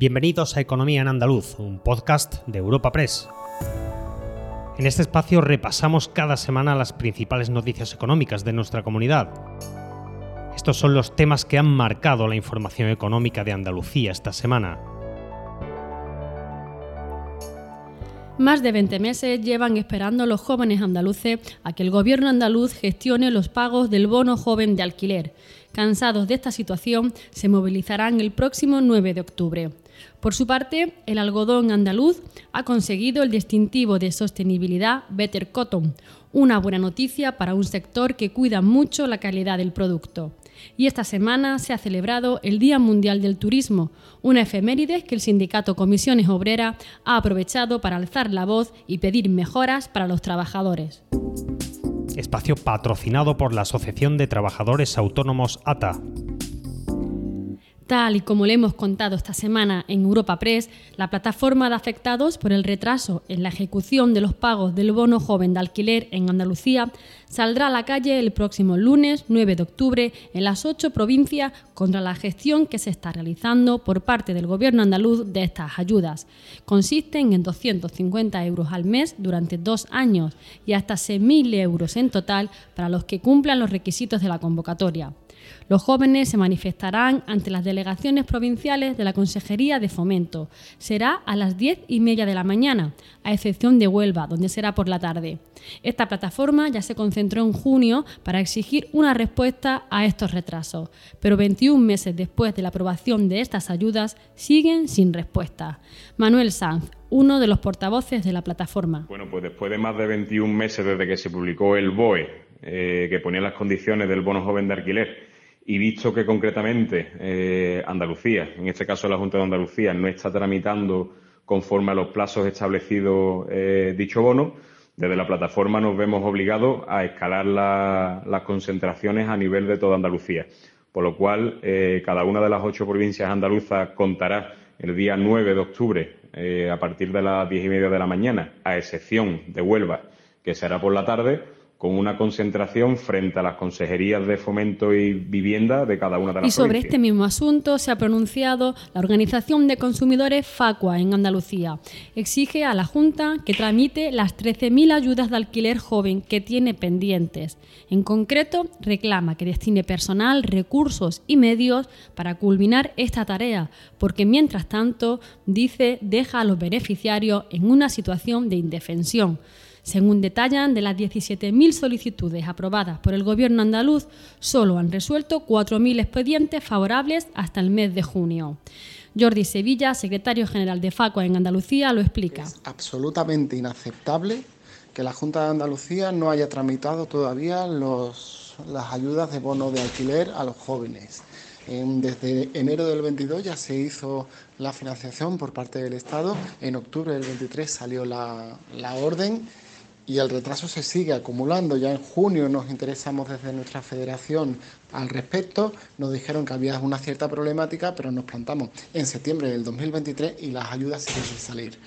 Bienvenidos a Economía en Andaluz, un podcast de Europa Press. En este espacio repasamos cada semana las principales noticias económicas de nuestra comunidad. Estos son los temas que han marcado la información económica de Andalucía esta semana. Más de 20 meses llevan esperando los jóvenes andaluces a que el gobierno andaluz gestione los pagos del bono joven de alquiler. Cansados de esta situación, se movilizarán el próximo 9 de octubre. Por su parte, el algodón andaluz ha conseguido el distintivo de sostenibilidad Better Cotton, una buena noticia para un sector que cuida mucho la calidad del producto. Y esta semana se ha celebrado el Día Mundial del Turismo, una efeméride que el sindicato Comisiones Obreras ha aprovechado para alzar la voz y pedir mejoras para los trabajadores. Espacio patrocinado por la Asociación de Trabajadores Autónomos ATA. Tal y como le hemos contado esta semana en Europa Press, la plataforma de afectados por el retraso en la ejecución de los pagos del bono joven de alquiler en Andalucía saldrá a la calle el próximo lunes 9 de octubre en las ocho provincias contra la gestión que se está realizando por parte del gobierno andaluz de estas ayudas. Consisten en 250 euros al mes durante dos años y hasta 6.000 euros en total para los que cumplan los requisitos de la convocatoria. Los jóvenes se manifestarán ante las delegaciones provinciales de la Consejería de Fomento. Será a las diez y media de la mañana, a excepción de Huelva, donde será por la tarde. Esta plataforma ya se concentró en junio para exigir una respuesta a estos retrasos, pero 21 meses después de la aprobación de estas ayudas siguen sin respuesta. Manuel Sanz, uno de los portavoces de la plataforma. Bueno, pues después de más de 21 meses desde que se publicó el BOE, eh, que ponía las condiciones del bono joven de alquiler, y visto que concretamente eh, Andalucía, en este caso la Junta de Andalucía, no está tramitando conforme a los plazos establecidos eh, dicho bono, desde la plataforma nos vemos obligados a escalar las concentraciones a nivel de toda Andalucía. Por lo cual, eh, cada una de las ocho provincias andaluzas contará el día 9 de octubre a partir de las diez y media de la mañana, a excepción de Huelva, que será por la tarde, con una concentración frente a las consejerías de fomento y vivienda de cada una de las Y sobre este mismo asunto se ha pronunciado la Organización de Consumidores Facua en Andalucía. Exige a la Junta que tramite las 13.000 ayudas de alquiler joven que tiene pendientes. En concreto, reclama que destine personal, recursos y medios para culminar esta tarea, porque mientras tanto, dice, deja a los beneficiarios en una situación de indefensión. Según detallan, de las 17.000 solicitudes aprobadas por el Gobierno andaluz, solo han resuelto 4.000 expedientes favorables hasta el mes de junio. Jordi Sevilla, secretario general de FACO en Andalucía, lo explica. Es absolutamente inaceptable que la Junta de Andalucía no haya tramitado todavía las ayudas de bono de alquiler a los jóvenes. Desde enero del 22 ya se hizo la financiación por parte del Estado, en octubre del 23 salió la, la orden y el retraso se sigue acumulando. Ya en junio nos interesamos desde nuestra federación al respecto, nos dijeron que había una cierta problemática, pero nos plantamos en septiembre del 2023 y las ayudas siguen sin salir.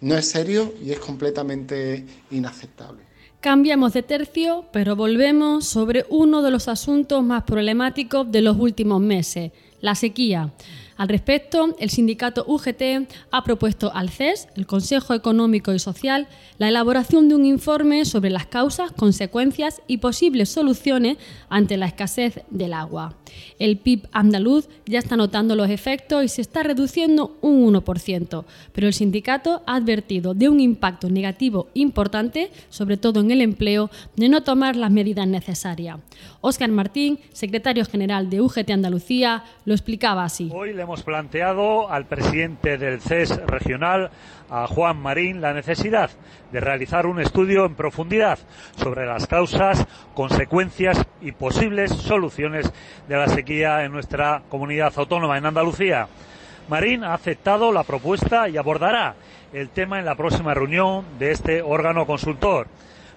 No es serio y es completamente inaceptable. Cambiamos de tercio, pero volvemos sobre uno de los asuntos más problemáticos de los últimos meses, la sequía. Al respecto, el sindicato UGT ha propuesto al CES, el Consejo Económico y Social, la elaboración de un informe sobre las causas, consecuencias y posibles soluciones ante la escasez del agua. El PIB andaluz ya está notando los efectos y se está reduciendo un 1%, pero el sindicato ha advertido de un impacto negativo importante, sobre todo en el empleo, de no tomar las medidas necesarias. Óscar Martín, secretario general de UGT Andalucía, lo explicaba así hemos planteado al presidente del CES regional, a Juan Marín, la necesidad de realizar un estudio en profundidad sobre las causas, consecuencias y posibles soluciones de la sequía en nuestra comunidad autónoma, en Andalucía. Marín ha aceptado la propuesta y abordará el tema en la próxima reunión de este órgano consultor.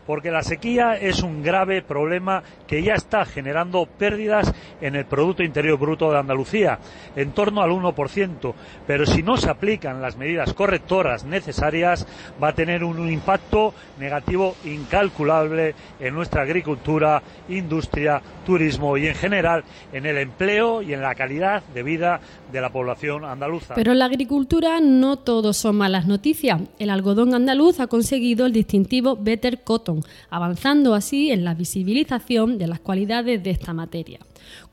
Porque la sequía es un grave problema que ya está generando pérdidas en el Producto Interior Bruto de Andalucía, en torno al 1%, pero si no se aplican las medidas correctoras necesarias, va a tener un impacto negativo incalculable en nuestra agricultura, industria, turismo y en general en el empleo y en la calidad de vida de la población andaluza. Pero en la agricultura no todo son malas noticias. El algodón andaluz ha conseguido el distintivo Better Cotton, avanzando así en la visibilización de las cualidades de esta materia.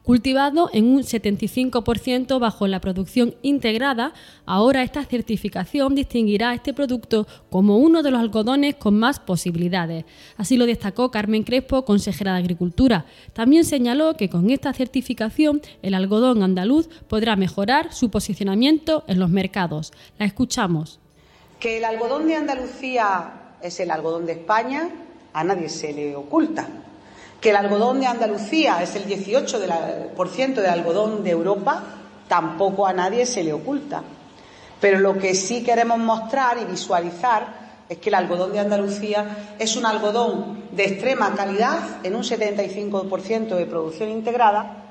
Cultivado en un 75% bajo la producción integrada, ahora esta certificación distinguirá este producto como uno de los algodones con más posibilidades. Así lo destacó Carmen Crespo, consejera de Agricultura. También señaló que con esta certificación el algodón andaluz podrá mejorar su posicionamiento en los mercados. La escuchamos. Que el algodón de Andalucía es el algodón de España, a nadie se le oculta que el algodón de Andalucía es el 18% del algodón de Europa, tampoco a nadie se le oculta. Pero lo que sí queremos mostrar y visualizar es que el algodón de Andalucía es un algodón de extrema calidad en un 75% de producción integrada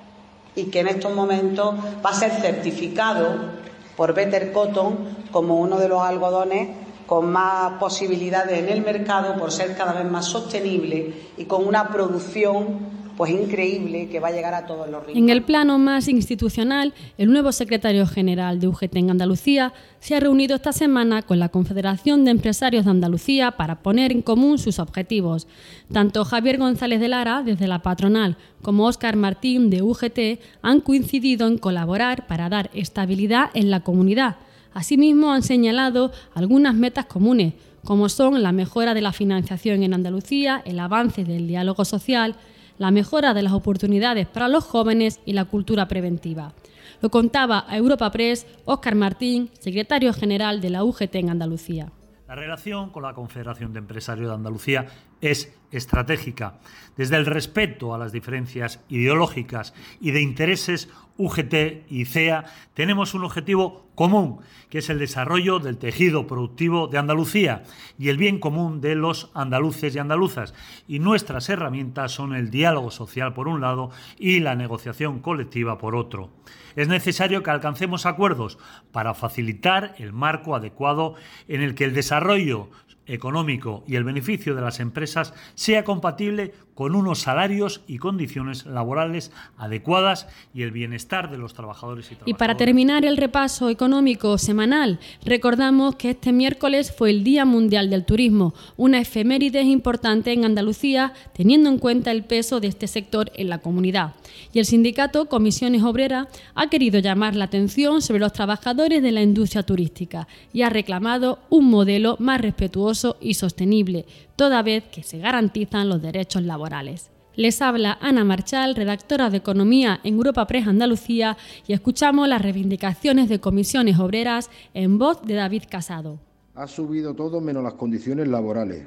y que en estos momentos va a ser certificado por Better Cotton como uno de los algodones con más posibilidades en el mercado por ser cada vez más sostenible y con una producción pues increíble que va a llegar a todos los rincones. En el plano más institucional, el nuevo secretario general de UGT en Andalucía se ha reunido esta semana con la Confederación de Empresarios de Andalucía para poner en común sus objetivos. Tanto Javier González de Lara, desde la patronal, como Óscar Martín, de UGT, han coincidido en colaborar para dar estabilidad en la comunidad Asimismo, han señalado algunas metas comunes, como son la mejora de la financiación en Andalucía, el avance del diálogo social, la mejora de las oportunidades para los jóvenes y la cultura preventiva. Lo contaba a Europa Press Óscar Martín, secretario general de la UGT en Andalucía. La relación con la Confederación de Empresarios de Andalucía es estratégica. Desde el respeto a las diferencias ideológicas y de intereses, UGT y CEA tenemos un objetivo común, que es el desarrollo del tejido productivo de Andalucía y el bien común de los andaluces y andaluzas. Y nuestras herramientas son el diálogo social por un lado y la negociación colectiva por otro. Es necesario que alcancemos acuerdos para facilitar el marco adecuado en el que el desarrollo económico y el beneficio de las empresas sea compatible con unos salarios y condiciones laborales adecuadas y el bienestar de los trabajadores y trabajadoras. Y para terminar el repaso económico semanal, recordamos que este miércoles fue el Día Mundial del Turismo, una efeméride importante en Andalucía, teniendo en cuenta el peso de este sector en la comunidad. Y el sindicato Comisiones Obreras ha querido llamar la atención sobre los trabajadores de la industria turística y ha reclamado un modelo más respetuoso y sostenible, toda vez que se garantizan los derechos laborales. Les habla Ana Marchal, redactora de Economía en Europa Press Andalucía, y escuchamos las reivindicaciones de comisiones obreras en voz de David Casado. Ha subido todo menos las condiciones laborales.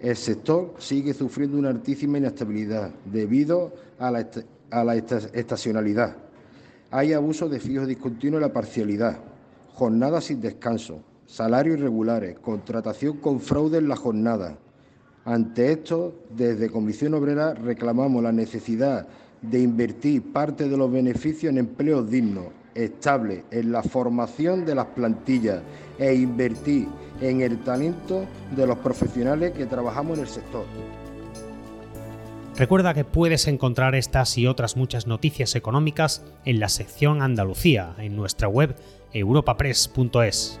El sector sigue sufriendo una altísima inestabilidad debido a la, a la estacionalidad. Hay abuso de fijos discontinuos y la parcialidad, jornadas sin descanso, salarios irregulares, contratación con fraude en la jornada, ante esto, desde Comisión Obrera reclamamos la necesidad de invertir parte de los beneficios en empleos dignos, estables, en la formación de las plantillas e invertir en el talento de los profesionales que trabajamos en el sector. Recuerda que puedes encontrar estas y otras muchas noticias económicas en la sección Andalucía en nuestra web europapress.es.